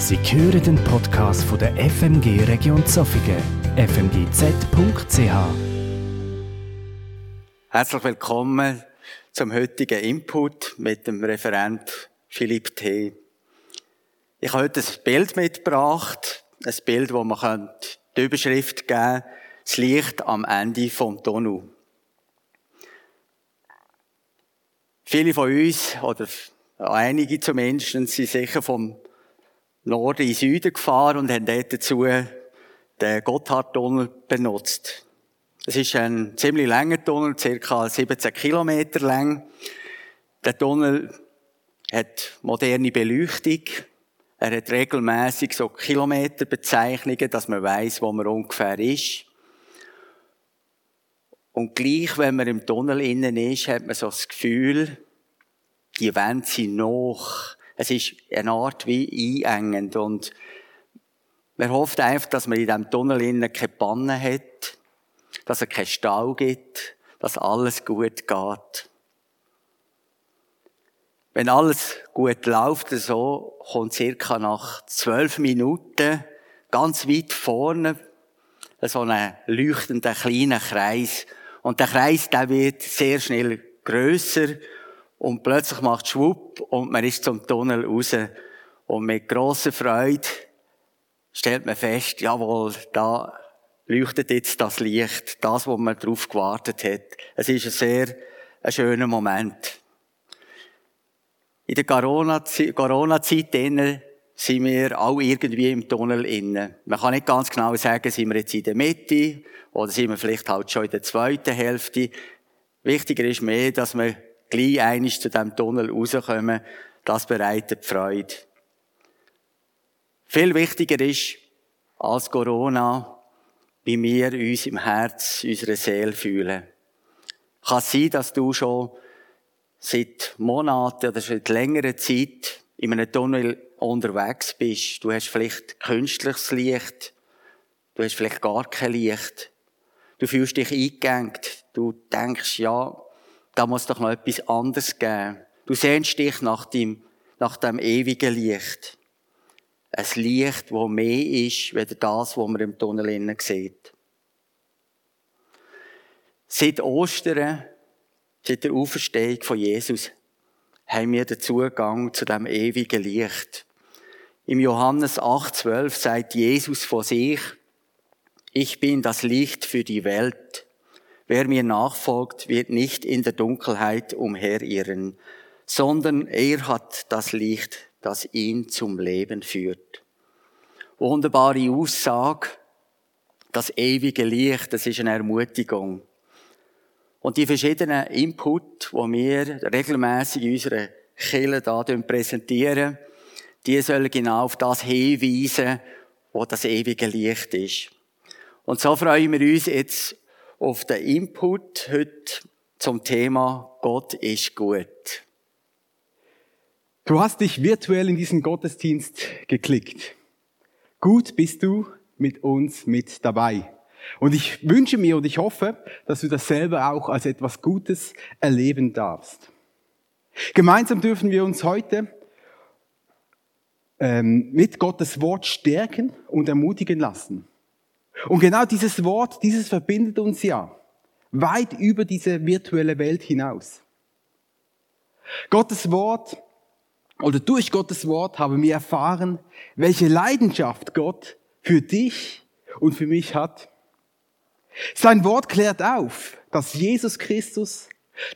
Sie hören den Podcast von der FMG Region Zofingen, fmgz.ch. Herzlich willkommen zum heutigen Input mit dem Referent Philipp T. Ich habe heute ein Bild mitgebracht, ein Bild, wo man die Überschrift geben kann, das Licht am Ende vom Tunnel. Viele von uns, oder einige zumindest, sind sicher vom Norden in Süden gefahren und haben dort dazu den Gotthardtunnel benutzt. Es ist ein ziemlich langer Tunnel, circa 17 Kilometer lang. Der Tunnel hat moderne Beleuchtung. Er hat regelmäßig so Kilometerbezeichnungen, dass man weiß, wo man ungefähr ist. Und gleich, wenn man im Tunnel innen ist, hat man so das Gefühl, die Wände sind noch es ist eine Art wie einengend und man hofft einfach, dass man in diesem Tunnel innen keine Panne hat, dass es keinen Stau gibt, dass alles gut geht. Wenn alles gut läuft, so kommt circa nach zwölf Minuten ganz weit vorne so ein leuchtender kleiner Kreis. Und der Kreis, der wird sehr schnell grösser und plötzlich macht Schwupp und man ist zum Tunnel raus. Und mit grosser Freude stellt man fest, jawohl, da leuchtet jetzt das Licht, das, wo man darauf gewartet hat. Es ist ein sehr ein schöner Moment. In der Corona-Zeit Corona sind wir auch irgendwie im Tunnel innen. Man kann nicht ganz genau sagen, sind wir jetzt in der Mitte oder sind wir vielleicht halt schon in der zweiten Hälfte. Wichtiger ist mehr, dass wir gleich einig zu diesem Tunnel rauskommen, das bereitet Freude. Viel wichtiger ist als Corona, wie wir uns im Herz, unserer Seele fühlen. Kann sein, dass du schon seit Monaten oder seit längerer Zeit in einem Tunnel unterwegs bist. Du hast vielleicht künstliches Licht. Du hast vielleicht gar kein Licht. Du fühlst dich eingegangen. Du denkst, ja, da muss doch noch etwas anderes geben. Du sehnst dich nach dem, nach dem ewigen Licht. Ein Licht, wo mehr ist, als das, was man im Tunnel innen sieht. Seit Ostern, seit der Auferstehung von Jesus, haben wir den Zugang zu dem ewigen Licht. Im Johannes 8,12 sagt Jesus von sich, ich bin das Licht für die Welt. Wer mir nachfolgt, wird nicht in der Dunkelheit umherirren, sondern er hat das Licht, das ihn zum Leben führt. Wunderbare Aussage. Das ewige Licht, das ist eine Ermutigung. Und die verschiedenen Input, die wir regelmäßig in unserer Kirche da präsentieren, die sollen genau auf das hinweisen, wo das ewige Licht ist. Und so freuen wir uns jetzt auf den Input heute zum Thema Gott ist gut. Du hast dich virtuell in diesen Gottesdienst geklickt. Gut bist du mit uns mit dabei. Und ich wünsche mir und ich hoffe, dass du das selber auch als etwas Gutes erleben darfst. Gemeinsam dürfen wir uns heute ähm, mit Gottes Wort stärken und ermutigen lassen. Und genau dieses Wort, dieses verbindet uns ja weit über diese virtuelle Welt hinaus. Gottes Wort oder durch Gottes Wort haben wir erfahren, welche Leidenschaft Gott für dich und für mich hat. Sein Wort klärt auf, dass Jesus Christus,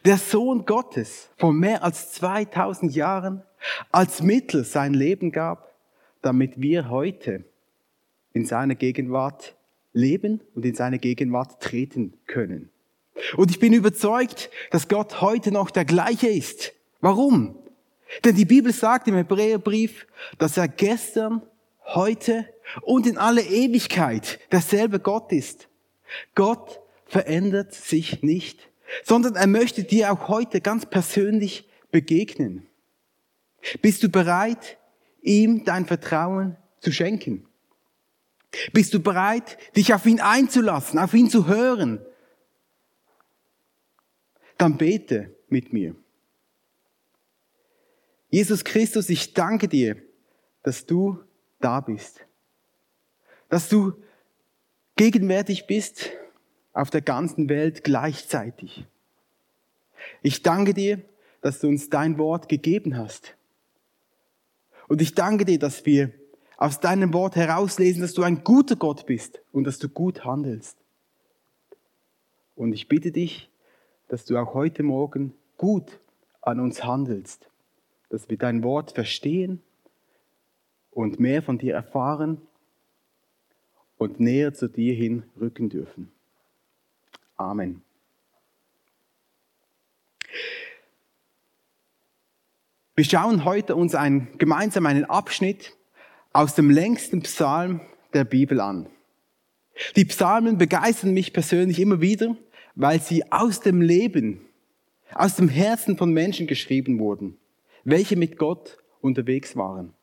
der Sohn Gottes, vor mehr als 2000 Jahren als Mittel sein Leben gab, damit wir heute in seiner Gegenwart leben und in seine Gegenwart treten können. Und ich bin überzeugt, dass Gott heute noch der gleiche ist. Warum? Denn die Bibel sagt im Hebräerbrief, dass er gestern, heute und in alle Ewigkeit derselbe Gott ist. Gott verändert sich nicht, sondern er möchte dir auch heute ganz persönlich begegnen. Bist du bereit, ihm dein Vertrauen zu schenken? Bist du bereit, dich auf ihn einzulassen, auf ihn zu hören? Dann bete mit mir. Jesus Christus, ich danke dir, dass du da bist. Dass du gegenwärtig bist auf der ganzen Welt gleichzeitig. Ich danke dir, dass du uns dein Wort gegeben hast. Und ich danke dir, dass wir aus deinem Wort herauslesen, dass du ein guter Gott bist und dass du gut handelst. Und ich bitte dich, dass du auch heute Morgen gut an uns handelst, dass wir dein Wort verstehen und mehr von dir erfahren und näher zu dir hin rücken dürfen. Amen. Wir schauen heute uns ein, gemeinsam einen Abschnitt aus dem längsten Psalm der Bibel an. Die Psalmen begeistern mich persönlich immer wieder, weil sie aus dem Leben, aus dem Herzen von Menschen geschrieben wurden, welche mit Gott unterwegs waren.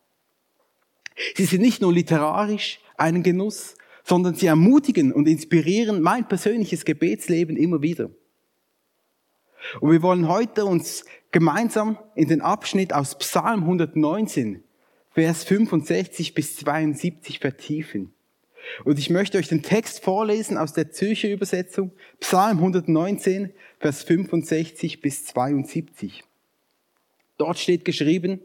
Sie sind nicht nur literarisch einen Genuss, sondern sie ermutigen und inspirieren mein persönliches Gebetsleben immer wieder. Und wir wollen heute uns gemeinsam in den Abschnitt aus Psalm 119, Vers 65 bis 72 vertiefen. Und ich möchte euch den Text vorlesen aus der Zürcher Übersetzung, Psalm 119, Vers 65 bis 72. Dort steht geschrieben,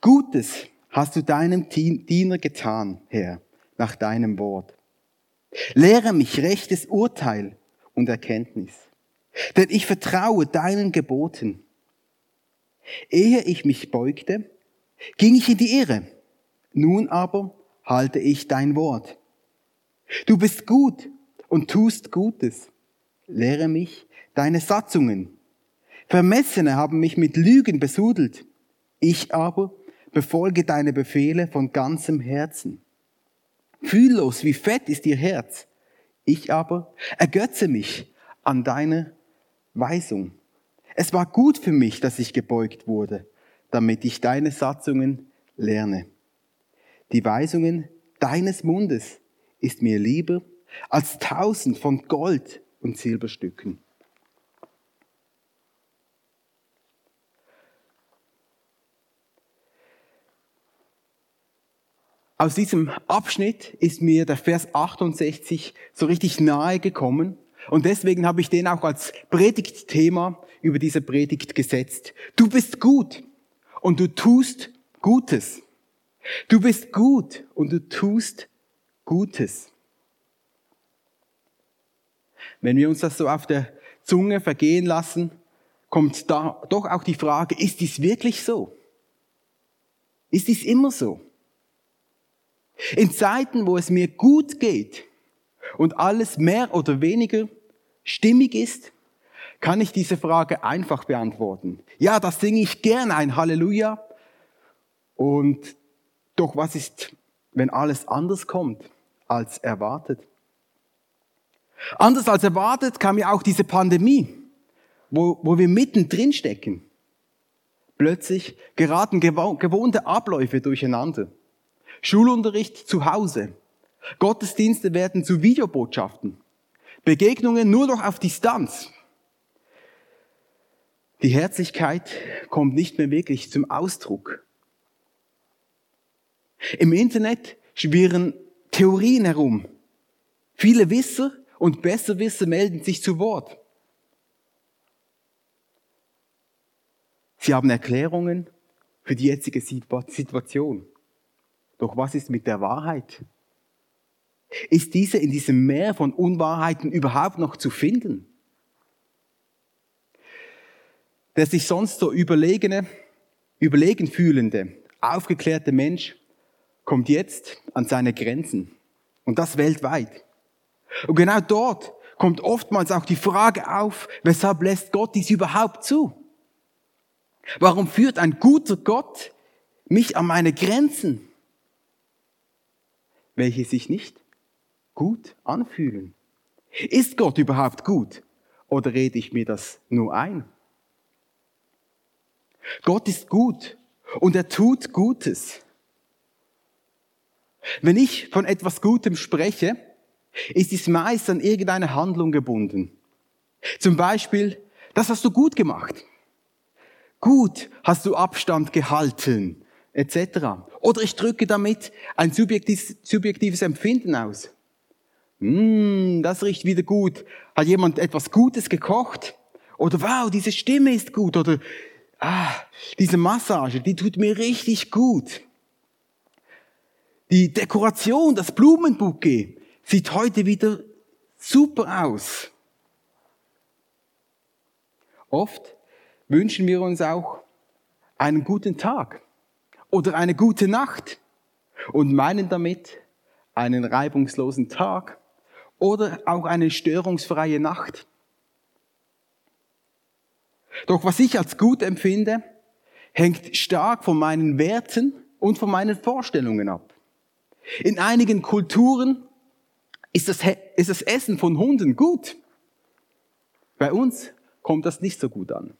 Gutes hast du deinem Diener getan, Herr, nach deinem Wort. Lehre mich rechtes Urteil und Erkenntnis, denn ich vertraue deinen Geboten. Ehe ich mich beugte, ging ich in die Irre. Nun aber halte ich dein Wort. Du bist gut und tust Gutes. Lehre mich deine Satzungen. Vermessene haben mich mit Lügen besudelt. Ich aber befolge deine Befehle von ganzem Herzen. Fühllos wie fett ist ihr Herz. Ich aber ergötze mich an deine Weisung. Es war gut für mich, dass ich gebeugt wurde, damit ich deine Satzungen lerne. Die Weisungen deines Mundes ist mir lieber als tausend von Gold und Silberstücken. Aus diesem Abschnitt ist mir der Vers 68 so richtig nahe gekommen und deswegen habe ich den auch als Predigtthema über diese Predigt gesetzt. Du bist gut und du tust Gutes. Du bist gut und du tust Gutes. Wenn wir uns das so auf der Zunge vergehen lassen, kommt da doch auch die Frage, ist dies wirklich so? Ist dies immer so? In Zeiten, wo es mir gut geht und alles mehr oder weniger stimmig ist, kann ich diese Frage einfach beantworten. Ja, das singe ich gern ein Halleluja. Und doch was ist, wenn alles anders kommt als erwartet? Anders als erwartet kam ja auch diese Pandemie, wo, wo wir mittendrin stecken. Plötzlich geraten gewohnte Abläufe durcheinander. Schulunterricht zu Hause. Gottesdienste werden zu Videobotschaften. Begegnungen nur noch auf Distanz. Die Herzlichkeit kommt nicht mehr wirklich zum Ausdruck. Im Internet schwirren Theorien herum. Viele Wisser und Besserwisser melden sich zu Wort. Sie haben Erklärungen für die jetzige Situation. Doch was ist mit der Wahrheit? Ist diese in diesem Meer von Unwahrheiten überhaupt noch zu finden? Der sich sonst so überlegene, überlegen fühlende, aufgeklärte Mensch kommt jetzt an seine Grenzen. Und das weltweit. Und genau dort kommt oftmals auch die Frage auf, weshalb lässt Gott dies überhaupt zu? Warum führt ein guter Gott mich an meine Grenzen? welche sich nicht gut anfühlen. Ist Gott überhaupt gut oder rede ich mir das nur ein? Gott ist gut und er tut Gutes. Wenn ich von etwas Gutem spreche, ist es meist an irgendeine Handlung gebunden. Zum Beispiel, das hast du gut gemacht. Gut hast du Abstand gehalten, etc. Oder ich drücke damit ein subjektives, subjektives Empfinden aus. Hm, das riecht wieder gut. Hat jemand etwas Gutes gekocht? Oder wow, diese Stimme ist gut. Oder ah, diese Massage, die tut mir richtig gut. Die Dekoration, das Blumenbouquet sieht heute wieder super aus. Oft wünschen wir uns auch einen guten Tag oder eine gute Nacht und meinen damit einen reibungslosen Tag oder auch eine störungsfreie Nacht. Doch was ich als gut empfinde, hängt stark von meinen Werten und von meinen Vorstellungen ab. In einigen Kulturen ist das, ist das Essen von Hunden gut. Bei uns kommt das nicht so gut an.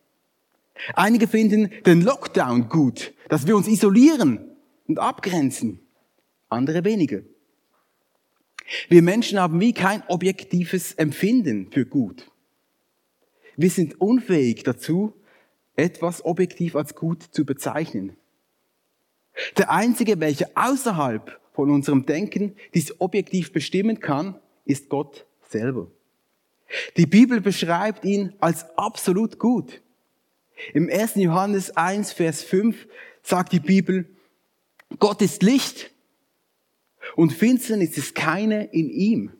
Einige finden den Lockdown gut, dass wir uns isolieren und abgrenzen. Andere weniger. Wir Menschen haben wie kein objektives Empfinden für gut. Wir sind unfähig dazu, etwas objektiv als gut zu bezeichnen. Der Einzige, welcher außerhalb von unserem Denken dies objektiv bestimmen kann, ist Gott selber. Die Bibel beschreibt ihn als absolut gut. Im 1. Johannes 1, Vers 5 sagt die Bibel, Gott ist Licht und Finsternis ist keine in ihm.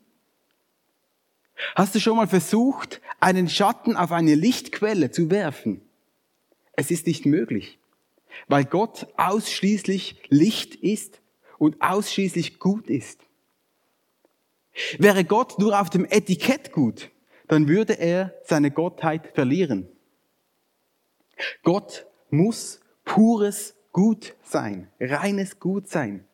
Hast du schon mal versucht, einen Schatten auf eine Lichtquelle zu werfen? Es ist nicht möglich, weil Gott ausschließlich Licht ist und ausschließlich gut ist. Wäre Gott nur auf dem Etikett gut, dann würde er seine Gottheit verlieren. Gott muss pures Gut sein, reines Gut sein.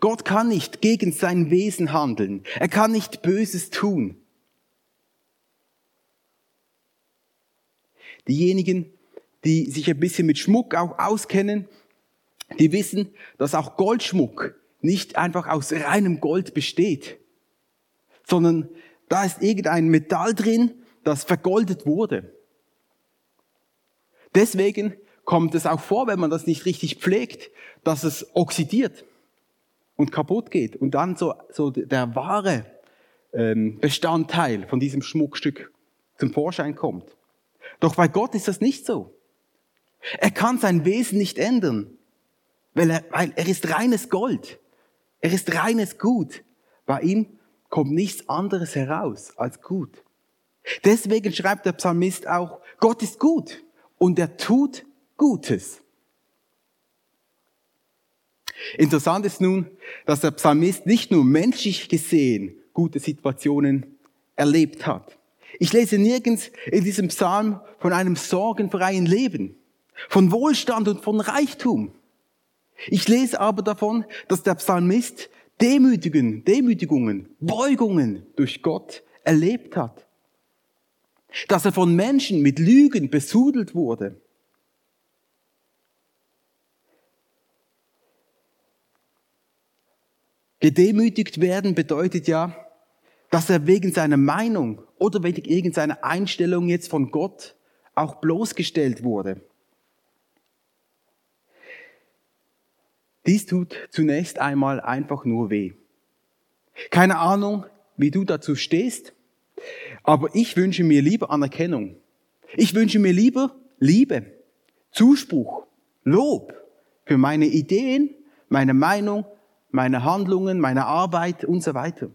Gott kann nicht gegen sein Wesen handeln. Er kann nicht Böses tun. Diejenigen, die sich ein bisschen mit Schmuck auch auskennen, die wissen, dass auch Goldschmuck nicht einfach aus reinem Gold besteht, sondern da ist irgendein Metall drin, das vergoldet wurde. Deswegen kommt es auch vor, wenn man das nicht richtig pflegt, dass es oxidiert und kaputt geht und dann so, so der wahre ähm, Bestandteil von diesem Schmuckstück zum Vorschein kommt. Doch bei Gott ist das nicht so. Er kann sein Wesen nicht ändern, weil er, weil er ist reines Gold. Er ist reines Gut. Bei ihm kommt nichts anderes heraus als gut. Deswegen schreibt der Psalmist auch, Gott ist gut und er tut Gutes. Interessant ist nun, dass der Psalmist nicht nur menschlich gesehen gute Situationen erlebt hat. Ich lese nirgends in diesem Psalm von einem sorgenfreien Leben, von Wohlstand und von Reichtum. Ich lese aber davon, dass der Psalmist Demütigen, Demütigungen, Beugungen durch Gott erlebt hat. Dass er von Menschen mit Lügen besudelt wurde. Gedemütigt werden bedeutet ja, dass er wegen seiner Meinung oder wegen irgendeiner Einstellung jetzt von Gott auch bloßgestellt wurde. Dies tut zunächst einmal einfach nur weh. Keine Ahnung, wie du dazu stehst, aber ich wünsche mir lieber Anerkennung. Ich wünsche mir lieber Liebe, Zuspruch, Lob für meine Ideen, meine Meinung, meine Handlungen, meine Arbeit und so weiter.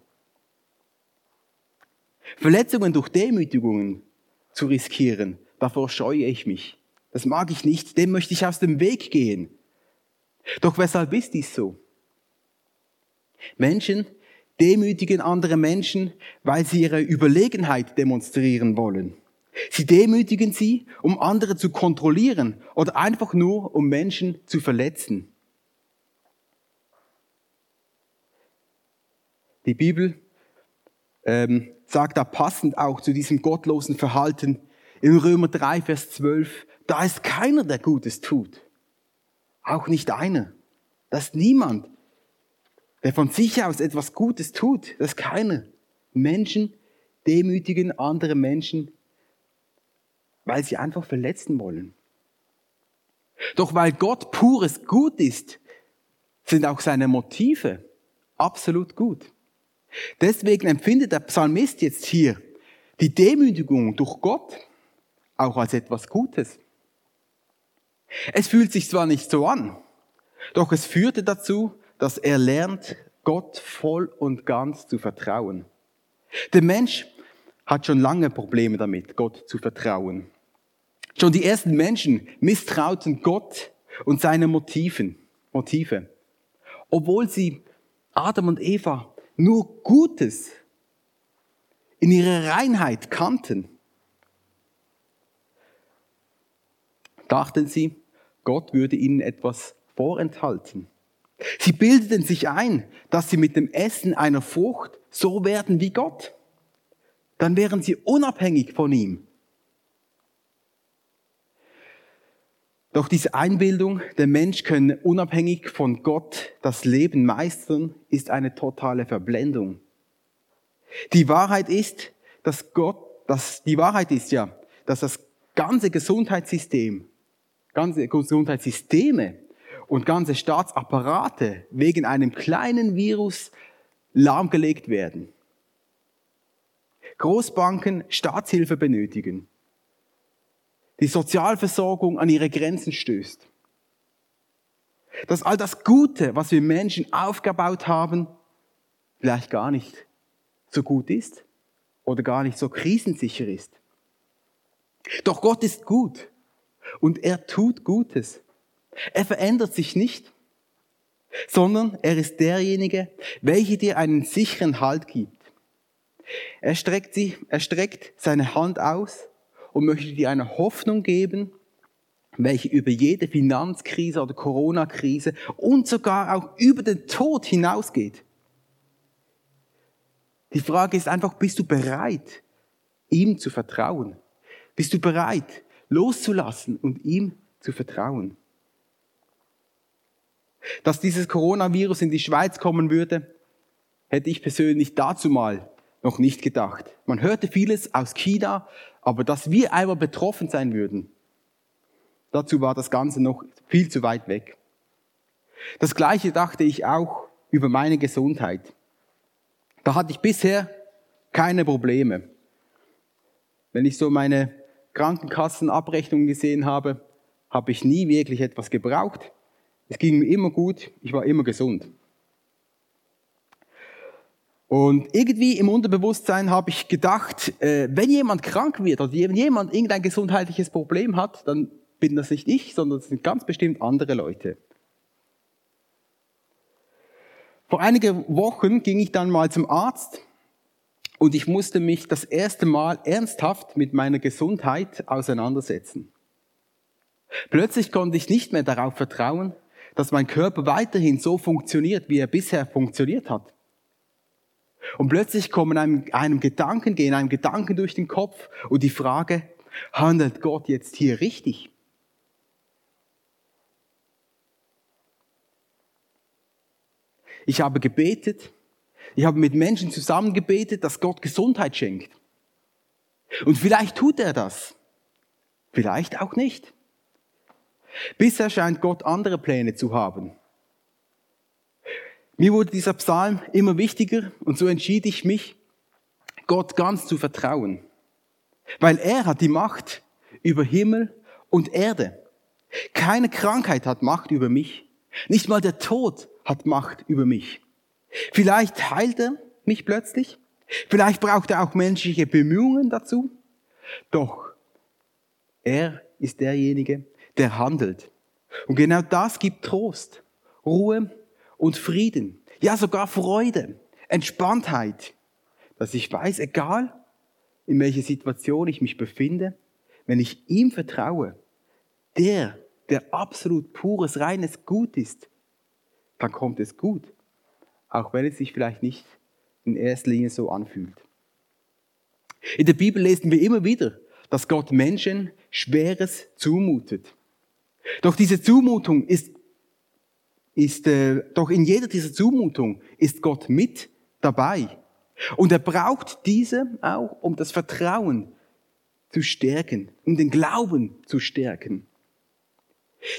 Verletzungen durch Demütigungen zu riskieren, davor scheue ich mich. Das mag ich nicht, dem möchte ich aus dem Weg gehen. Doch weshalb ist dies so? Menschen demütigen andere Menschen, weil sie ihre Überlegenheit demonstrieren wollen. Sie demütigen sie, um andere zu kontrollieren oder einfach nur, um Menschen zu verletzen. Die Bibel ähm, sagt da passend auch zu diesem gottlosen Verhalten in Römer 3, Vers 12, da ist keiner, der Gutes tut. Auch nicht einer. Das ist niemand, der von sich aus etwas Gutes tut. Das ist keiner. Menschen demütigen andere Menschen, weil sie einfach verletzen wollen. Doch weil Gott pures Gut ist, sind auch seine Motive absolut gut. Deswegen empfindet der Psalmist jetzt hier die Demütigung durch Gott auch als etwas Gutes. Es fühlt sich zwar nicht so an, doch es führte dazu, dass er lernt, Gott voll und ganz zu vertrauen. Der Mensch hat schon lange Probleme damit, Gott zu vertrauen. Schon die ersten Menschen misstrauten Gott und seine Motiven, Motive, obwohl sie Adam und Eva nur Gutes in ihrer Reinheit kannten. Dachten sie, Gott würde ihnen etwas vorenthalten. Sie bildeten sich ein, dass sie mit dem Essen einer Frucht so werden wie Gott. Dann wären sie unabhängig von ihm. Doch diese Einbildung, der Mensch könne unabhängig von Gott das Leben meistern, ist eine totale Verblendung. Die Wahrheit ist, dass Gott, dass, die Wahrheit ist ja, dass das ganze Gesundheitssystem, ganze Gesundheitssysteme und ganze Staatsapparate wegen einem kleinen Virus lahmgelegt werden. Großbanken Staatshilfe benötigen. Die Sozialversorgung an ihre Grenzen stößt. Dass all das Gute, was wir Menschen aufgebaut haben, vielleicht gar nicht so gut ist oder gar nicht so krisensicher ist. Doch Gott ist gut und er tut Gutes. Er verändert sich nicht, sondern er ist derjenige, welcher dir einen sicheren Halt gibt. Er streckt, sie, er streckt seine Hand aus und möchte dir eine Hoffnung geben, welche über jede Finanzkrise oder Corona-Krise und sogar auch über den Tod hinausgeht. Die Frage ist einfach, bist du bereit, ihm zu vertrauen? Bist du bereit, loszulassen und ihm zu vertrauen? Dass dieses Coronavirus in die Schweiz kommen würde, hätte ich persönlich dazu mal noch nicht gedacht. Man hörte vieles aus China, aber dass wir einmal betroffen sein würden, dazu war das Ganze noch viel zu weit weg. Das Gleiche dachte ich auch über meine Gesundheit. Da hatte ich bisher keine Probleme. Wenn ich so meine Krankenkassenabrechnungen gesehen habe, habe ich nie wirklich etwas gebraucht. Es ging mir immer gut, ich war immer gesund. Und irgendwie im Unterbewusstsein habe ich gedacht, äh, wenn jemand krank wird oder wenn jemand irgendein gesundheitliches Problem hat, dann bin das nicht ich, sondern das sind ganz bestimmt andere Leute. Vor einigen Wochen ging ich dann mal zum Arzt und ich musste mich das erste Mal ernsthaft mit meiner Gesundheit auseinandersetzen. Plötzlich konnte ich nicht mehr darauf vertrauen, dass mein Körper weiterhin so funktioniert, wie er bisher funktioniert hat. Und plötzlich kommen einem, einem Gedanken, gehen einem Gedanken durch den Kopf und die Frage, handelt Gott jetzt hier richtig? Ich habe gebetet, ich habe mit Menschen zusammen gebetet, dass Gott Gesundheit schenkt. Und vielleicht tut er das, vielleicht auch nicht. Bisher scheint Gott andere Pläne zu haben. Mir wurde dieser Psalm immer wichtiger und so entschied ich mich, Gott ganz zu vertrauen. Weil er hat die Macht über Himmel und Erde. Keine Krankheit hat Macht über mich. Nicht mal der Tod hat Macht über mich. Vielleicht heilt er mich plötzlich. Vielleicht braucht er auch menschliche Bemühungen dazu. Doch er ist derjenige, der handelt. Und genau das gibt Trost, Ruhe und Frieden. Ja, sogar Freude, Entspanntheit, dass ich weiß, egal in welcher Situation ich mich befinde, wenn ich ihm vertraue, der, der absolut pures, reines Gut ist, dann kommt es gut, auch wenn es sich vielleicht nicht in erster Linie so anfühlt. In der Bibel lesen wir immer wieder, dass Gott Menschen Schweres zumutet. Doch diese Zumutung ist, ist äh, doch in jeder dieser Zumutung ist Gott mit dabei. Und er braucht diese auch, um das Vertrauen zu stärken, um den Glauben zu stärken.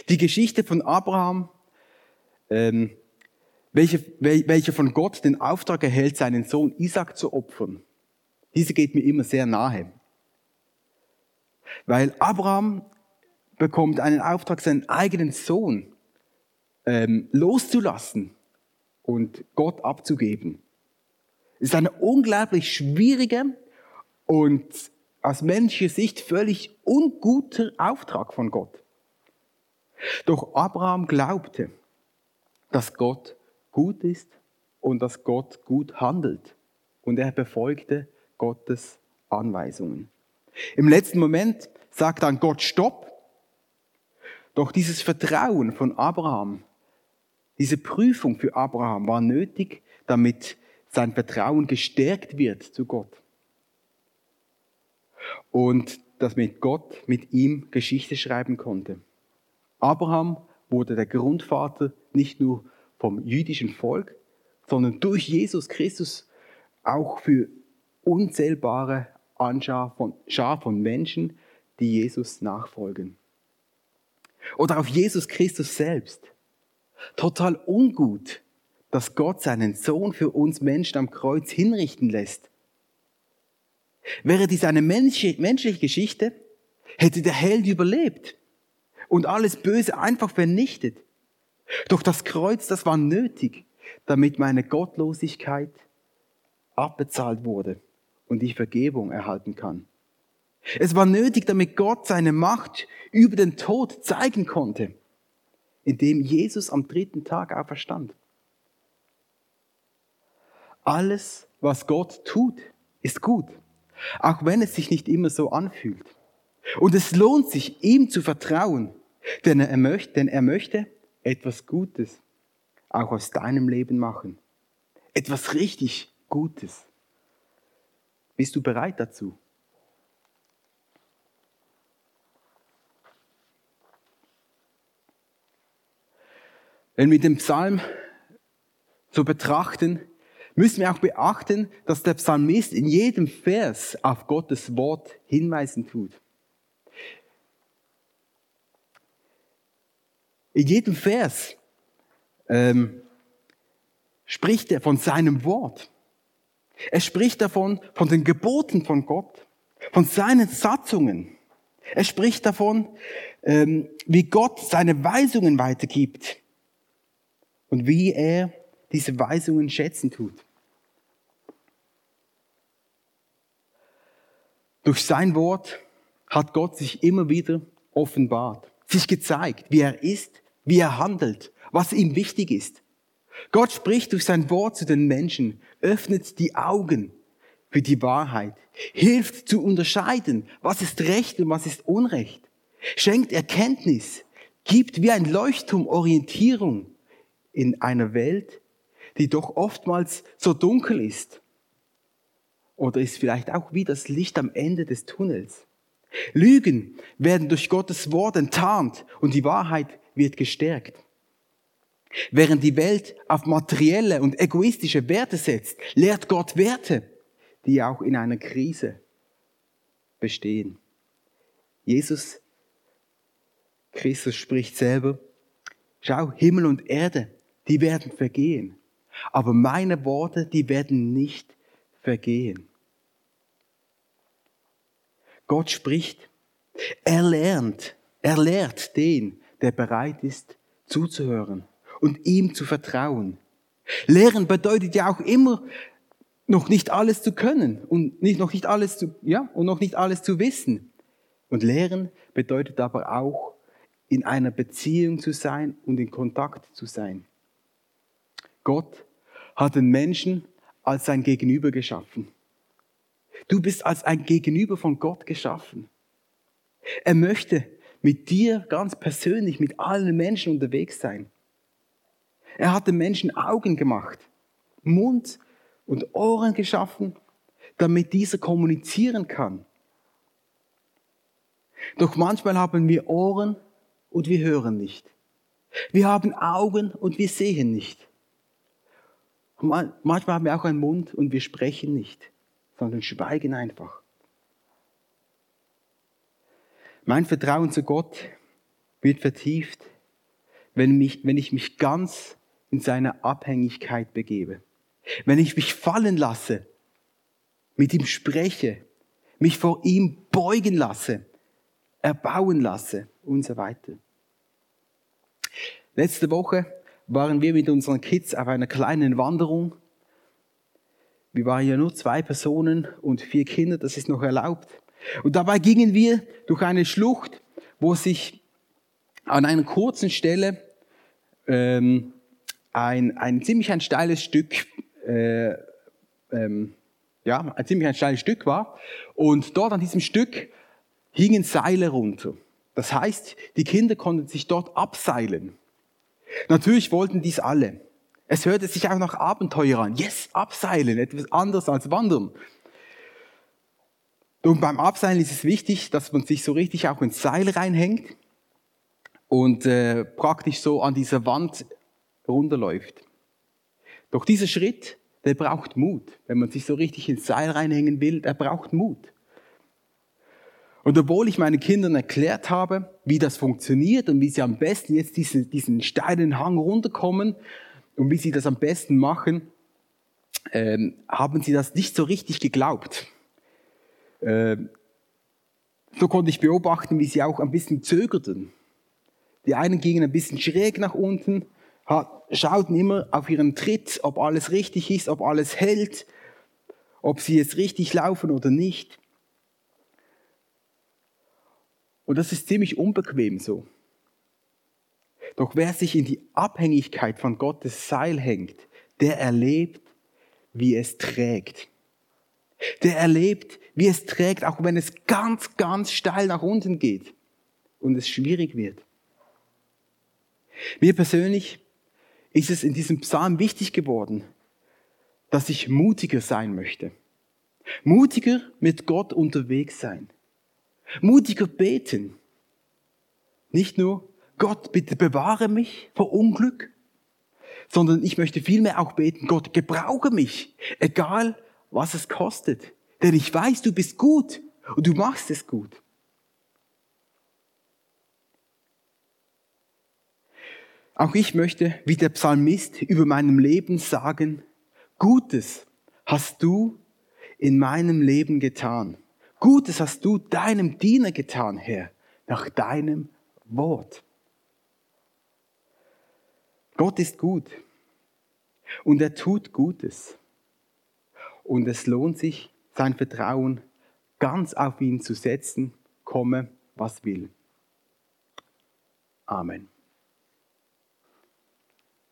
Die Geschichte von Abraham, ähm, welcher, welcher von Gott den Auftrag erhält, seinen Sohn Isaac zu opfern. Diese geht mir immer sehr nahe. Weil Abraham bekommt einen Auftrag, seinen eigenen Sohn ähm, loszulassen und Gott abzugeben. Es ist eine unglaublich schwierige und aus menschlicher Sicht völlig unguter Auftrag von Gott. Doch Abraham glaubte, dass Gott gut ist und dass Gott gut handelt. Und er befolgte Gottes Anweisungen. Im letzten Moment sagt dann Gott Stopp. Doch dieses Vertrauen von Abraham, diese Prüfung für Abraham war nötig, damit sein Vertrauen gestärkt wird zu Gott. Und damit Gott mit ihm Geschichte schreiben konnte. Abraham wurde der Grundvater nicht nur vom jüdischen Volk, sondern durch Jesus Christus auch für unzählbare Anschar von, Schar von Menschen, die Jesus nachfolgen. Oder auf Jesus Christus selbst. Total ungut, dass Gott seinen Sohn für uns Menschen am Kreuz hinrichten lässt. Wäre dies eine menschliche Geschichte, hätte der Held überlebt und alles Böse einfach vernichtet. Doch das Kreuz, das war nötig, damit meine Gottlosigkeit abbezahlt wurde und ich Vergebung erhalten kann. Es war nötig, damit Gott seine Macht über den Tod zeigen konnte, indem Jesus am dritten Tag auferstand. Alles, was Gott tut, ist gut, auch wenn es sich nicht immer so anfühlt. Und es lohnt sich, ihm zu vertrauen, denn er möchte, denn er möchte etwas Gutes auch aus deinem Leben machen. Etwas richtig Gutes. Bist du bereit dazu? Wenn wir den Psalm so betrachten, müssen wir auch beachten, dass der Psalmist in jedem Vers auf Gottes Wort hinweisen tut. In jedem Vers ähm, spricht er von seinem Wort. Er spricht davon, von den Geboten von Gott, von seinen Satzungen. Er spricht davon, ähm, wie Gott seine Weisungen weitergibt und wie er diese Weisungen schätzen tut. Durch sein Wort hat Gott sich immer wieder offenbart, sich gezeigt, wie er ist, wie er handelt, was ihm wichtig ist. Gott spricht durch sein Wort zu den Menschen, öffnet die Augen für die Wahrheit, hilft zu unterscheiden, was ist Recht und was ist Unrecht, schenkt Erkenntnis, gibt wie ein Leuchtturm Orientierung in einer Welt, die doch oftmals so dunkel ist. Oder ist vielleicht auch wie das Licht am Ende des Tunnels. Lügen werden durch Gottes Wort enttarnt und die Wahrheit wird gestärkt. Während die Welt auf materielle und egoistische Werte setzt, lehrt Gott Werte, die auch in einer Krise bestehen. Jesus Christus spricht selber, schau, Himmel und Erde, die werden vergehen, aber meine Worte, die werden nicht vergehen. Gott spricht, er lernt, er lehrt den, der bereit ist zuzuhören und ihm zu vertrauen. Lehren bedeutet ja auch immer, noch nicht alles zu können und nicht, noch nicht alles zu, ja, und noch nicht alles zu wissen. Und Lehren bedeutet aber auch, in einer Beziehung zu sein und in Kontakt zu sein. Gott hat den Menschen als sein Gegenüber geschaffen. Du bist als ein Gegenüber von Gott geschaffen. Er möchte mit dir ganz persönlich, mit allen Menschen unterwegs sein. Er hat den Menschen Augen gemacht, Mund und Ohren geschaffen, damit dieser kommunizieren kann. Doch manchmal haben wir Ohren und wir hören nicht. Wir haben Augen und wir sehen nicht. Manchmal haben wir auch einen Mund und wir sprechen nicht, sondern schweigen einfach. Mein Vertrauen zu Gott wird vertieft, wenn, mich, wenn ich mich ganz in seine Abhängigkeit begebe. Wenn ich mich fallen lasse, mit ihm spreche, mich vor ihm beugen lasse, erbauen lasse und so weiter. Letzte Woche waren wir mit unseren Kids auf einer kleinen Wanderung. Wir waren ja nur zwei Personen und vier Kinder, das ist noch erlaubt. Und dabei gingen wir durch eine Schlucht, wo sich an einer kurzen Stelle ähm, ein, ein ziemlich ein steiles Stück, äh, ähm, ja, ein ziemlich ein steiles Stück war. Und dort an diesem Stück hingen Seile runter. Das heißt, die Kinder konnten sich dort abseilen. Natürlich wollten dies alle. Es hörte sich auch nach Abenteuer an. Yes, abseilen, etwas anderes als wandern. Und beim Abseilen ist es wichtig, dass man sich so richtig auch ins Seil reinhängt und äh, praktisch so an dieser Wand runterläuft. Doch dieser Schritt, der braucht Mut. Wenn man sich so richtig ins Seil reinhängen will, der braucht Mut. Und obwohl ich meinen Kindern erklärt habe, wie das funktioniert und wie sie am besten jetzt diesen, diesen steilen Hang runterkommen und wie sie das am besten machen, ähm, haben sie das nicht so richtig geglaubt. Ähm, so konnte ich beobachten, wie sie auch ein bisschen zögerten. Die einen gingen ein bisschen schräg nach unten, schauten immer auf ihren Tritt, ob alles richtig ist, ob alles hält, ob sie jetzt richtig laufen oder nicht. Und das ist ziemlich unbequem so. Doch wer sich in die Abhängigkeit von Gottes Seil hängt, der erlebt, wie es trägt. Der erlebt, wie es trägt, auch wenn es ganz, ganz steil nach unten geht und es schwierig wird. Mir persönlich ist es in diesem Psalm wichtig geworden, dass ich mutiger sein möchte. Mutiger mit Gott unterwegs sein. Mutiger beten. Nicht nur, Gott, bitte bewahre mich vor Unglück, sondern ich möchte vielmehr auch beten, Gott, gebrauche mich, egal was es kostet. Denn ich weiß, du bist gut und du machst es gut. Auch ich möchte, wie der Psalmist, über meinem Leben sagen, Gutes hast du in meinem Leben getan. Gutes hast du deinem Diener getan, Herr, nach deinem Wort. Gott ist gut und er tut Gutes. Und es lohnt sich, sein Vertrauen ganz auf ihn zu setzen, komme, was will. Amen.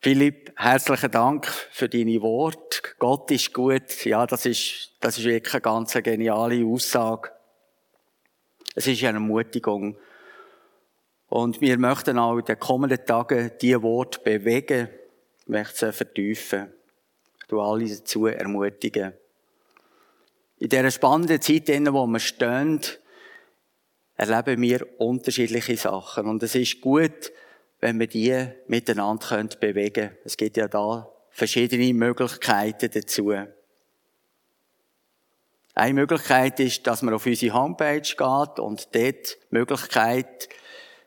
Philipp, herzlichen Dank für deine Worte. Gott ist gut. Ja, das ist, das ist wirklich eine ganz geniale Aussage. Es ist eine Ermutigung. Und wir möchten auch in den kommenden Tagen diese Worte bewegen, möchten sie vertiefen. Du alle dazu ermutigen. In dieser spannenden Zeit, in wo wir stehen, erleben wir unterschiedliche Sachen. Und es ist gut, wenn wir die miteinander bewegen können. Es gibt ja da verschiedene Möglichkeiten dazu. Eine Möglichkeit ist, dass man auf unsere Homepage geht und dort die Möglichkeit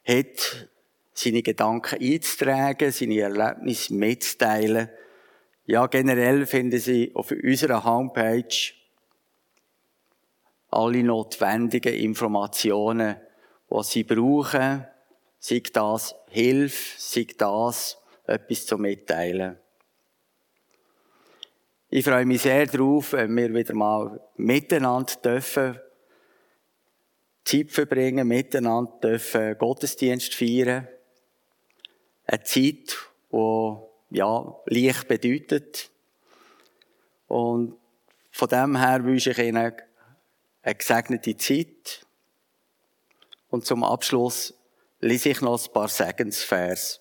hat, seine Gedanken einzutragen, seine Erlebnisse mitzuteilen. Ja, generell finden Sie auf unserer Homepage alle notwendigen Informationen, die Sie brauchen, sei das Hilfe, sei das etwas zu mitteilen. Ich freue mich sehr darauf, wenn wir wieder mal miteinander dürfen Zeit verbringen, miteinander dürfen Gottesdienst feiern. Eine Zeit, die, ja, Licht bedeutet. Und von dem her wünsche ich Ihnen eine gesegnete Zeit. Und zum Abschluss lese ich noch ein paar Segensvers.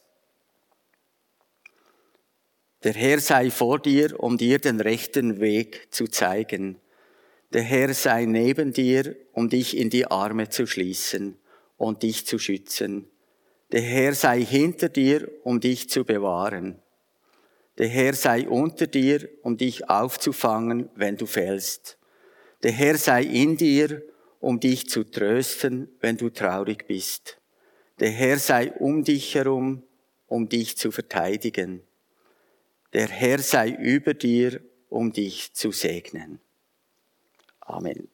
Der Herr sei vor dir, um dir den rechten Weg zu zeigen. Der Herr sei neben dir, um dich in die Arme zu schließen und dich zu schützen. Der Herr sei hinter dir, um dich zu bewahren. Der Herr sei unter dir, um dich aufzufangen, wenn du fällst. Der Herr sei in dir, um dich zu trösten, wenn du traurig bist. Der Herr sei um dich herum, um dich zu verteidigen. Der Herr sei über dir, um dich zu segnen. Amen.